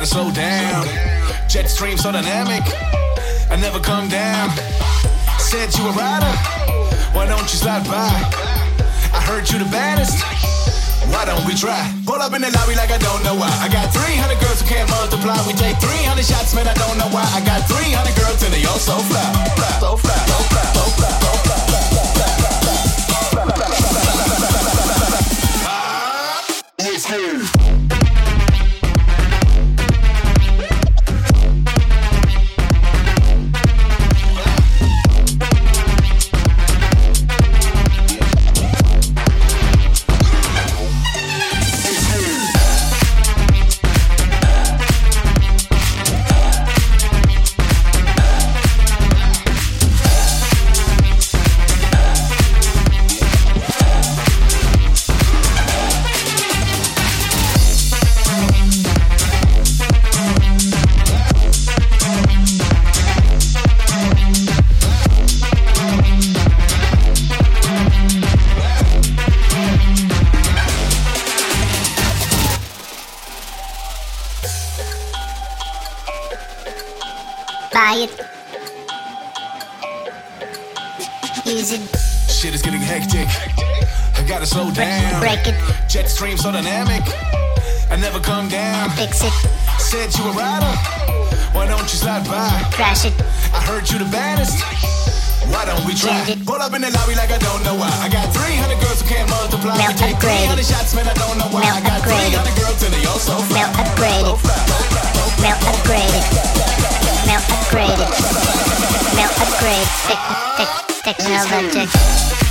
gotta slow down. Jet stream so dynamic, I never come down. Said you a rider, why don't you slide by? I heard you the baddest. Why don't we try? Pull up in the lobby like I don't know why. I got 300 girls who can't multiply. We take 300 shots, man. I don't know why. I got 300 girls and they all so fly, fly, so fly, so fly, so fly. buy it. Use it. Shit is getting hectic. I gotta slow down. Break it. Jet stream so dynamic. I never come down. Fix it. Said you a rider. Why don't you slide by? Crash it. I heard you the baddest. Why don't we try? Pull up in the lobby like I don't know why. I got 300 girls who can't multiply. Melt take upgraded. 300 shots, man, I don't know why. Melt I got upgraded. 300 girls and they all so fly. Melt upgraded. Melt upgraded. Mail upgraded. Mail upgrade. Technologic.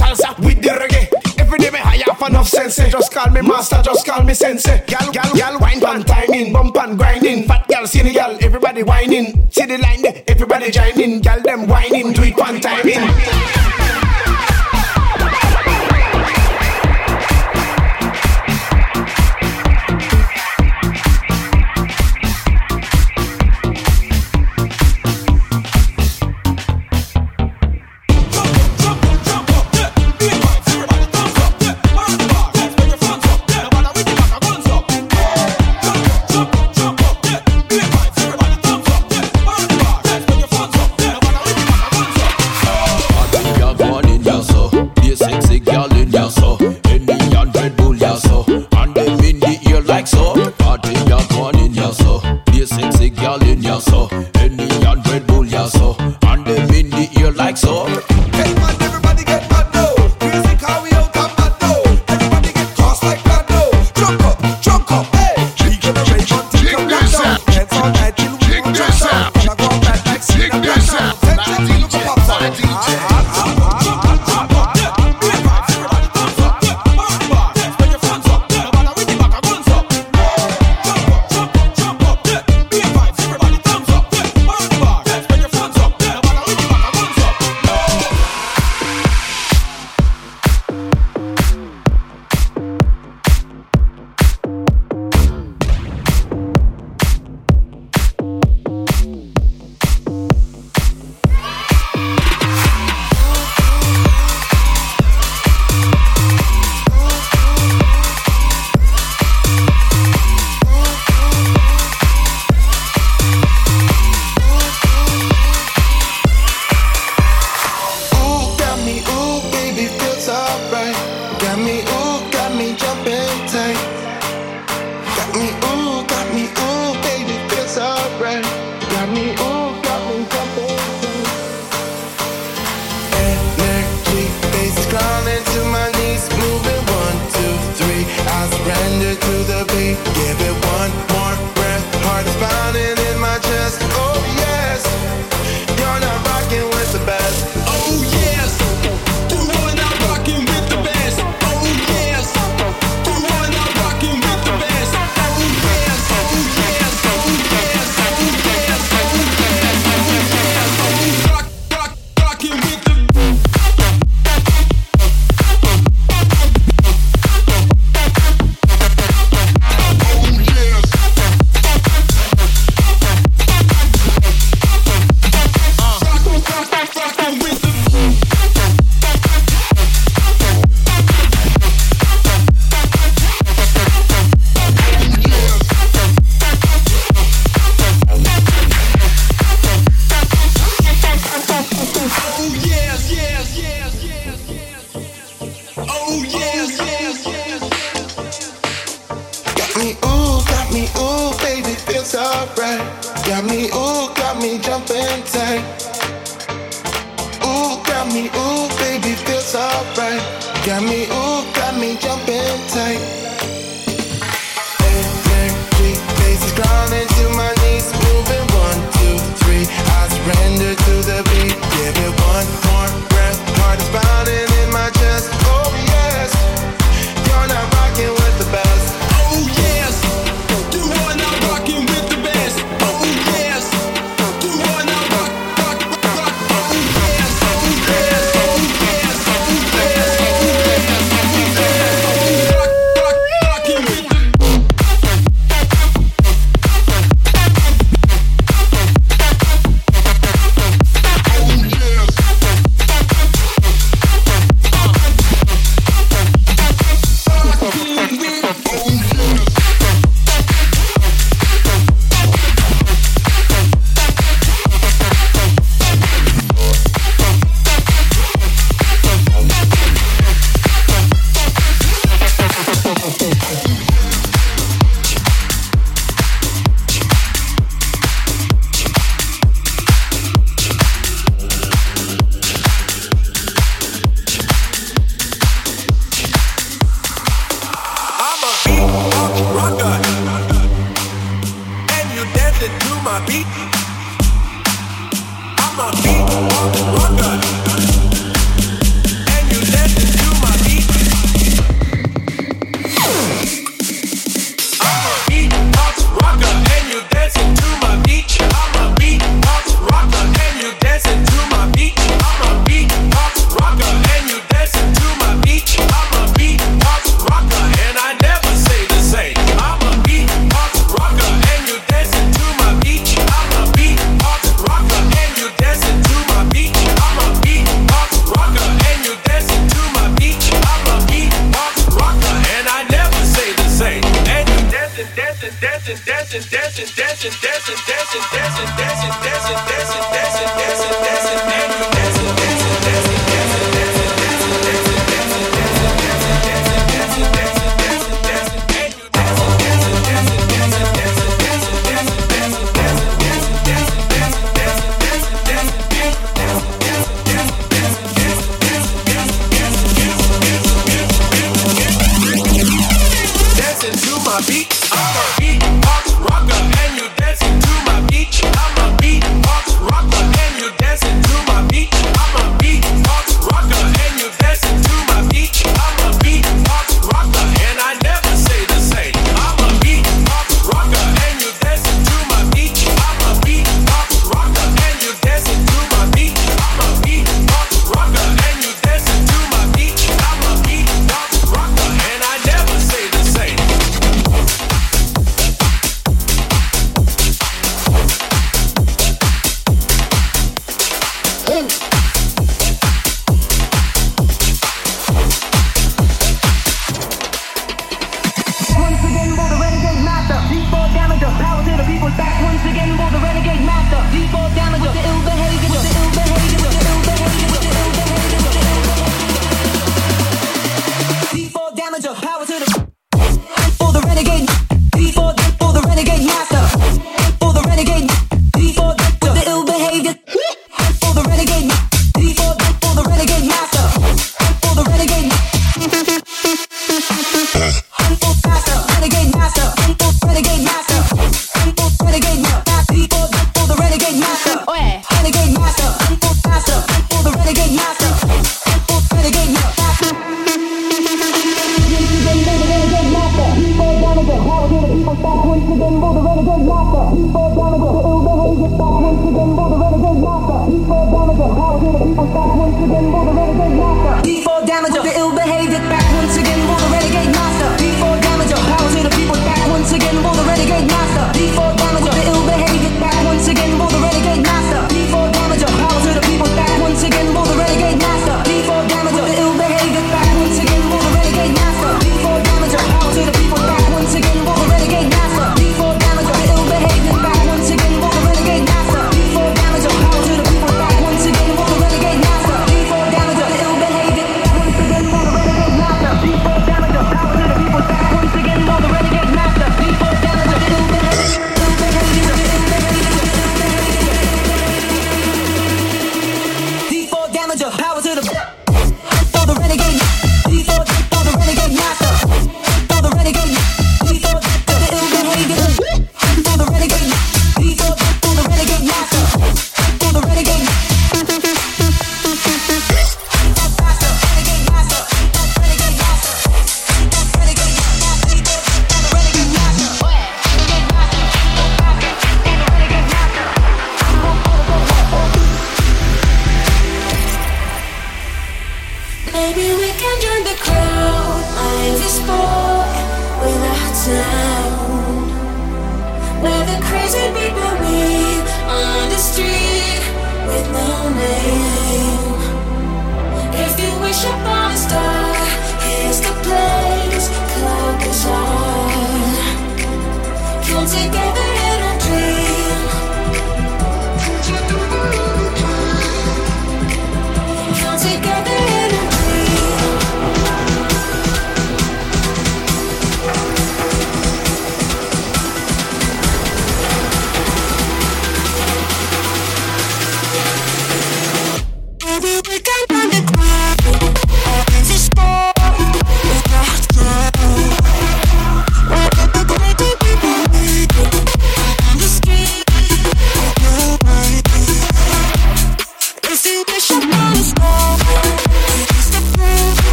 salsa with the reggae. Every day me high off enough sensei. Just call me master, just call me sensei. Gal, gal, gal, wine pan timing, bump and grinding. Fat gal, see the gal, everybody whining. See the line there, everybody joining. Gal them whining, do it one time.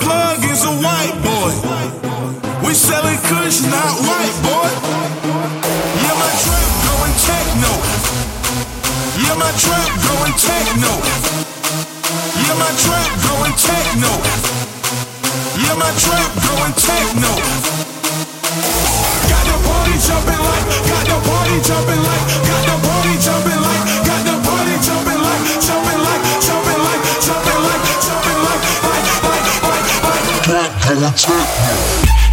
plug is a white boy. We selling kush, not white boy. Yeah, my trap going techno. Yeah, my trap going techno. Yeah, my trap going techno. Yeah, my trap going techno. Got the party jumping like, got the party jumping like, got the party jumping like. electric.